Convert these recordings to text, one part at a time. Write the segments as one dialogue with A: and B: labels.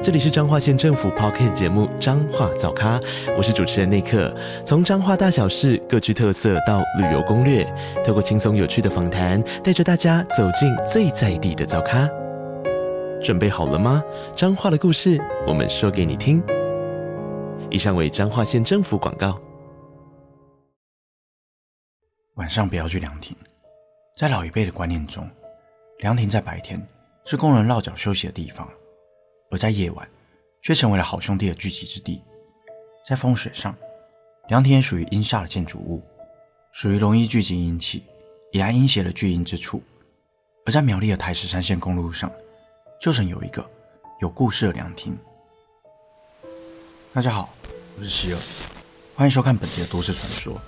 A: 这里是彰化县政府 Podcast 节目《彰化早咖》，我是主持人内克。从彰化大小事各具特色到旅游攻略，透过轻松有趣的访谈，带着大家走进最在地的早咖。准备好了吗？彰化的故事，我们说给你听。以上为彰化县政府广告。
B: 晚上不要去凉亭，在老一辈的观念中，凉亭在白天是工人落脚休息的地方。而在夜晚，却成为了好兄弟的聚集之地。在风水上，凉亭也属于阴煞的建筑物，属于容易聚集阴气，也爱阴邪的聚阴之处。而在苗栗的台十三线公路上，就曾有一个有故事的凉亭。大家好，我是希尔，欢迎收看本集的都市传说。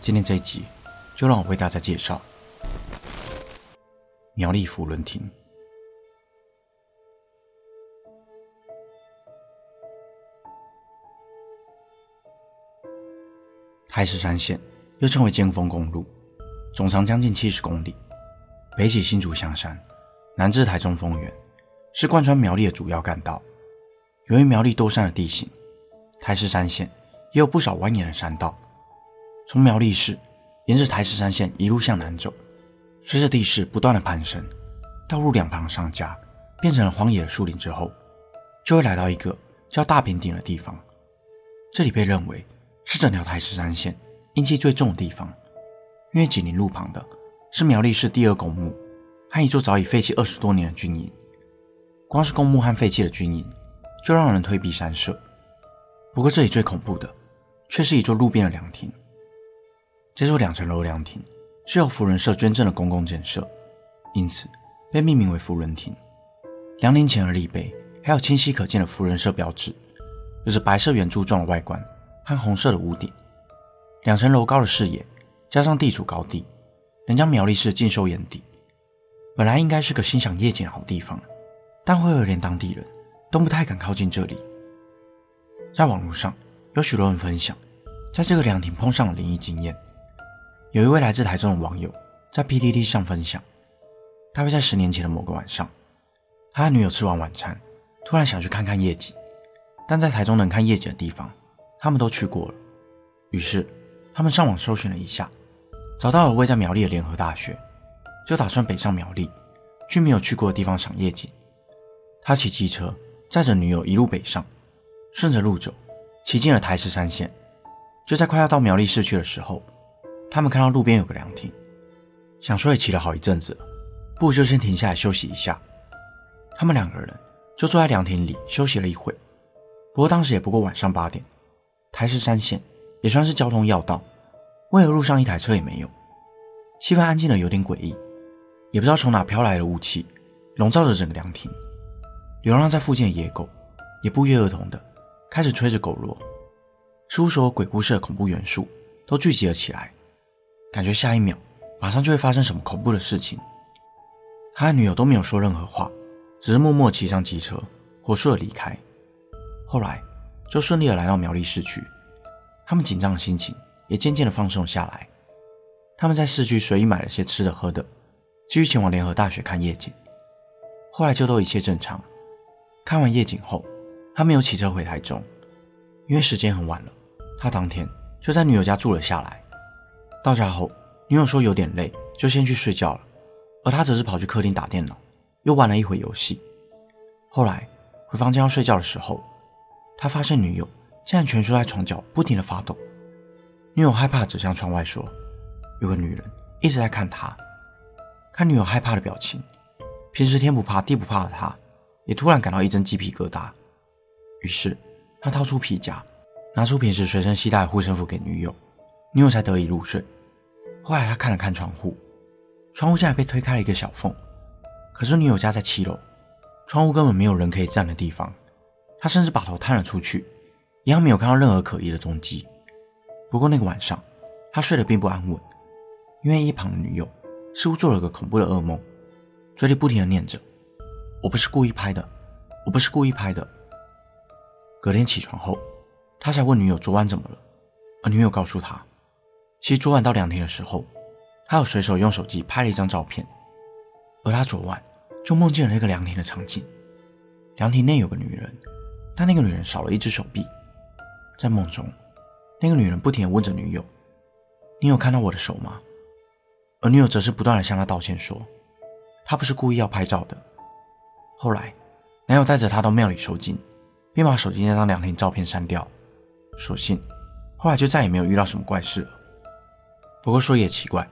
B: 今天这一集，就让我为大家介绍苗栗福伦亭。台十三线又称为尖峰公路，总长将近七十公里，北起新竹香山，南至台中丰原，是贯穿苗栗的主要干道。由于苗栗多山的地形，台十三线也有不少蜿蜒的山道。从苗栗市沿着台十三线一路向南走，随着地势不断的攀升，道路两旁的商家变成了荒野的树林之后，就会来到一个叫大坪顶的地方。这里被认为。是整条台十三线阴气最重的地方，因为紧邻路旁的是苗栗市第二公墓和一座早已废弃二十多年的军营。光是公墓和废弃的军营，就让人退避三舍。不过这里最恐怖的，却是一座路边的凉亭。这座两层楼的凉亭是由福仁社捐赠的公共建设，因此被命名为福仁亭。凉亭前的立碑还有清晰可见的福仁社标志，有着白色圆柱状的外观。和红色的屋顶，两层楼高的视野，加上地处高地，能将苗栗市尽收眼底。本来应该是个欣赏夜景的好地方，但会有连当地人都不太敢靠近这里。在网络上，有许多人分享，在这个凉亭碰上了灵异经验。有一位来自台中的网友在 PTT 上分享，大约在十年前的某个晚上，他和女友吃完晚餐，突然想去看看夜景，但在台中能看夜景的地方。他们都去过了，于是他们上网搜寻了一下，找到了位在苗栗的联合大学，就打算北上苗栗，去没有去过的地方赏夜景。他骑机车载着女友一路北上，顺着路走，骑进了台十三线。就在快要到苗栗市区的时候，他们看到路边有个凉亭，想说也骑了好一阵子，不如就先停下来休息一下。他们两个人就坐在凉亭里休息了一会，不过当时也不过晚上八点。台十三线也算是交通要道，为何路上一台车也没有？气氛安静的有点诡异，也不知道从哪飘来的雾气，笼罩着整个凉亭。流浪在附近的野狗也不约而同的开始吹着狗螺，似乎所有鬼故事的恐怖元素都聚集了起来，感觉下一秒马上就会发生什么恐怖的事情。他和女友都没有说任何话，只是默默骑上机车，火速的离开。后来。就顺利的来到苗栗市区，他们紧张的心情也渐渐的放松下来。他们在市区随意买了些吃的喝的，继续前往联合大学看夜景。后来就都一切正常。看完夜景后，他没有骑车回台中，因为时间很晚了。他当天就在女友家住了下来。到家后，女友说有点累，就先去睡觉了，而他则是跑去客厅打电脑，又玩了一会游戏。后来回房间要睡觉的时候。他发现女友竟然蜷缩在床角，不停地发抖。女友害怕，指向窗外说：“有个女人一直在看他。”看女友害怕的表情，平时天不怕地不怕的他，也突然感到一阵鸡皮疙瘩。于是他掏出皮夹，拿出平时随身携带的护身符给女友，女友才得以入睡。后来他看了看窗户，窗户竟然被推开了一个小缝。可是女友家在七楼，窗户根本没有人可以站的地方。他甚至把头探了出去，一样没有看到任何可疑的踪迹。不过那个晚上，他睡得并不安稳，因为一旁的女友似乎做了个恐怖的噩梦，嘴里不停地念着：“我不是故意拍的，我不是故意拍的。”隔天起床后，他才问女友昨晚怎么了，而女友告诉他，其实昨晚到凉亭的时候，他有随手用手机拍了一张照片，而他昨晚就梦见了那个凉亭的场景。凉亭内有个女人，但那个女人少了一只手臂。在梦中，那个女人不停地问着女友：“你有看到我的手吗？”而女友则是不断地向他道歉，说：“她不是故意要拍照的。”后来，男友带着她到庙里收金，并把手机那张凉亭照片删掉。所幸，后来就再也没有遇到什么怪事了。不过说也奇怪，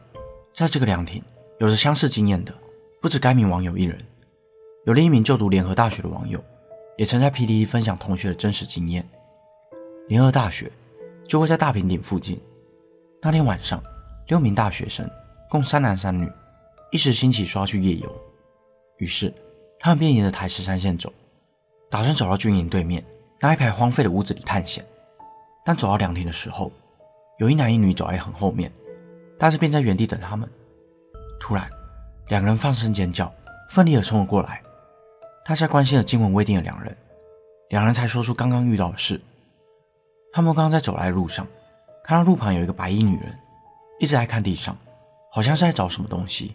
B: 在这个凉亭有着相似经验的，不止该名网友一人。有另一名就读联合大学的网友，也曾在 PTT 分享同学的真实经验。联合大学就会在大平顶附近。那天晚上，六名大学生共三男三女，一时兴起说要去夜游，于是他们便沿着台十三线走，打算走到军营对面那一排荒废的屋子里探险。但走到凉亭的时候，有一男一女走在很后面，但是便在原地等他们。突然，两个人放声尖叫，奋力地冲了过来。大家关心的惊魂未定的两人，两人才说出刚刚遇到的事。他们刚刚在走来的路上，看到路旁有一个白衣女人，一直在看地上，好像是在找什么东西。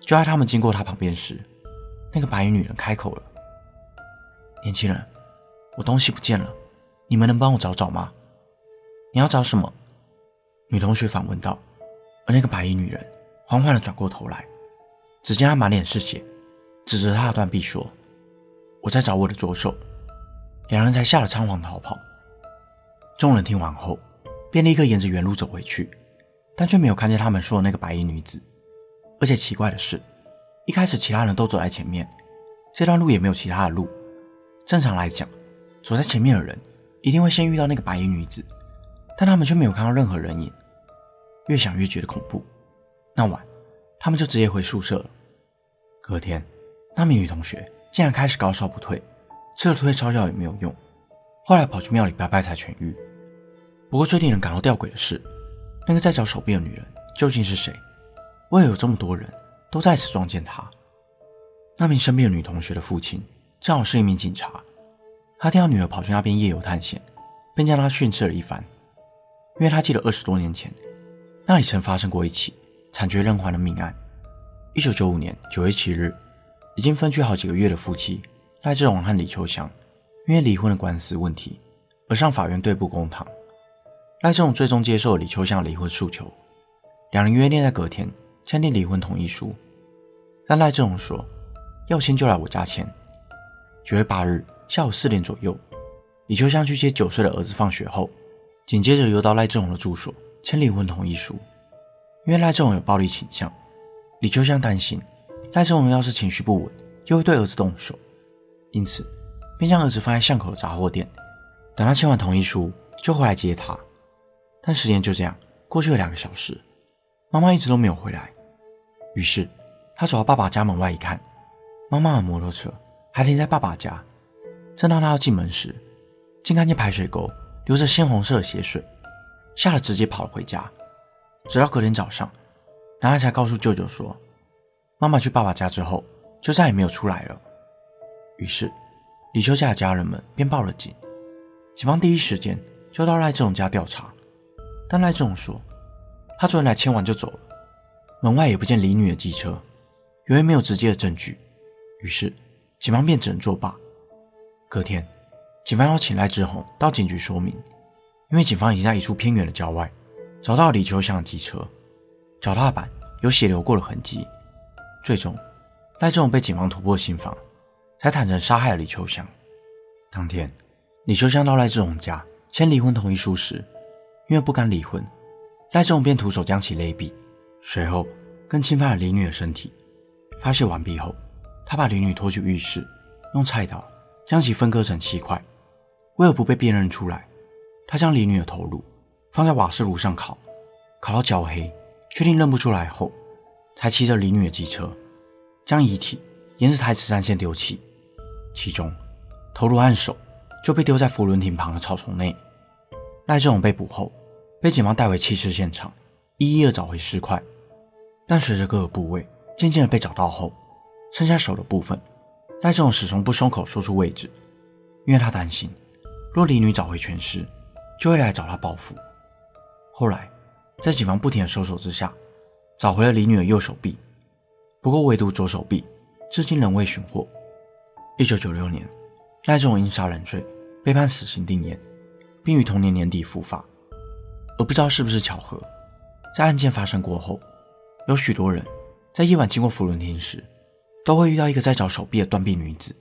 B: 就在他们经过她旁边时，那个白衣女人开口了：“年轻人，我东西不见了，你们能帮我找找吗？”“你要找什么？”女同学反问道。而那个白衣女人缓缓地转过头来，只见她满脸是血，指着他的断臂说。我在找我的左手，两人才吓得仓皇逃跑。众人听完后，便立刻沿着原路走回去，但却没有看见他们说的那个白衣女子。而且奇怪的是，一开始其他人都走在前面，这段路也没有其他的路。正常来讲，走在前面的人一定会先遇到那个白衣女子，但他们却没有看到任何人影。越想越觉得恐怖，那晚他们就直接回宿舍了。隔天，那名女同学。竟然开始高烧不退，吃了退烧药也没有用，后来跑去庙里拜拜才痊愈。不过最令人感到吊诡的是，那个在找手臂的女人究竟是谁？为何有这么多人都在此撞见她？那名生病的女同学的父亲正好是一名警察，他听到女儿跑去那边夜游探险，便将她训斥了一番，因为他记得二十多年前那里曾发生过一起惨绝人寰的命案。一九九五年九月七日。已经分居好几个月的夫妻赖志荣和李秋香，因为离婚的官司问题而上法院对簿公堂。赖志荣最终接受了李秋香离婚诉求，两人约定在隔天签订离婚同意书。但赖志荣说要签就来我家签。九月八日下午四点左右，李秋香去接九岁的儿子放学后，紧接着又到赖志荣的住所签离婚同意书。因为赖志荣有暴力倾向，李秋香担心。赖志荣要是情绪不稳，又会对儿子动手，因此便将儿子放在巷口的杂货店，等他签完同意书就回来接他。但时间就这样过去了两个小时，妈妈一直都没有回来。于是他走到爸爸家门外一看，妈妈的摩托车还停在爸爸家。正当他要进门时，竟看见排水沟流着鲜红色的血水，吓得直接跑了回家。直到隔天早上，男孩才告诉舅舅说。妈妈去爸爸家之后，就再也没有出来了。于是，李秋家的家人们便报了警。警方第一时间就到赖志荣家调查，但赖志荣说，他昨天来签完就走了，门外也不见李女的机车，由于没有直接的证据，于是警方便只能作罢。隔天，警方邀请赖志宏到警局说明，因为警方已经在一处偏远的郊外找到李秋香的机车，脚踏板有血流过的痕迹。最终，赖志荣被警方突破心房，才坦诚杀害了李秋香。当天，李秋香到赖志荣家签离婚同意书时，因为不甘离婚，赖志荣便徒手将其勒毙，随后更侵犯了李女的身体。发泄完毕后，他把李女拖去浴室，用菜刀将其分割成七块。为了不被辨认出来，他将李女的头颅放在瓦斯炉上烤，烤到焦黑，确定认不出来后。才骑着李女的机车，将遗体沿着台十三线丢弃，其中头颅和手就被丢在福伦亭旁的草丛内。赖志荣被捕后，被警方带回弃尸现场，一一的找回尸块。但随着各个部位渐渐的被找到后，剩下手的部分，赖仲始终不松口说出位置，因为他担心，若李女找回全尸，就会来找他报复。后来，在警方不停的搜索之下，找回了李女的右手臂，不过唯独左手臂至今仍未寻获。一九九六年，赖仲因杀人罪被判死刑定谳，并于同年年底伏法。而不知道是不是巧合，在案件发生过后，有许多人在夜晚经过福伦厅时，都会遇到一个在找手臂的断臂女子。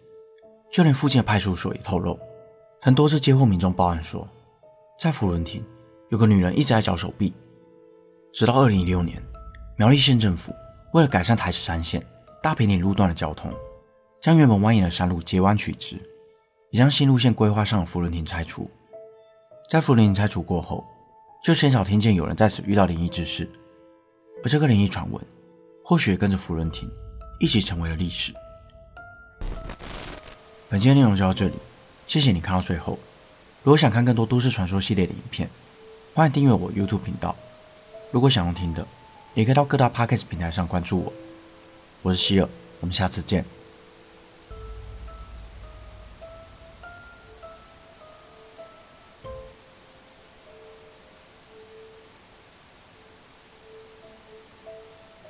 B: 就连附近的派出所也透露，曾多次接获民众报案说，在福伦厅有个女人一直在找手臂。直到二零一六年，苗栗县政府为了改善台十三线大坪岭路段的交通，将原本蜿蜒的山路截弯取直，也将新路线规划上的福伦亭拆除。在福伦亭拆除过后，就鲜少听见有人在此遇到灵异之事，而这个灵异传闻，或许也跟着福伦亭一起成为了历史。本期的内容就到这里，谢谢你看到最后。如果想看更多都市传说系列的影片，欢迎订阅我 YouTube 频道。如果想要听的，也可以到各大 Podcast 平台上关注我。我是希尔，我们下次见。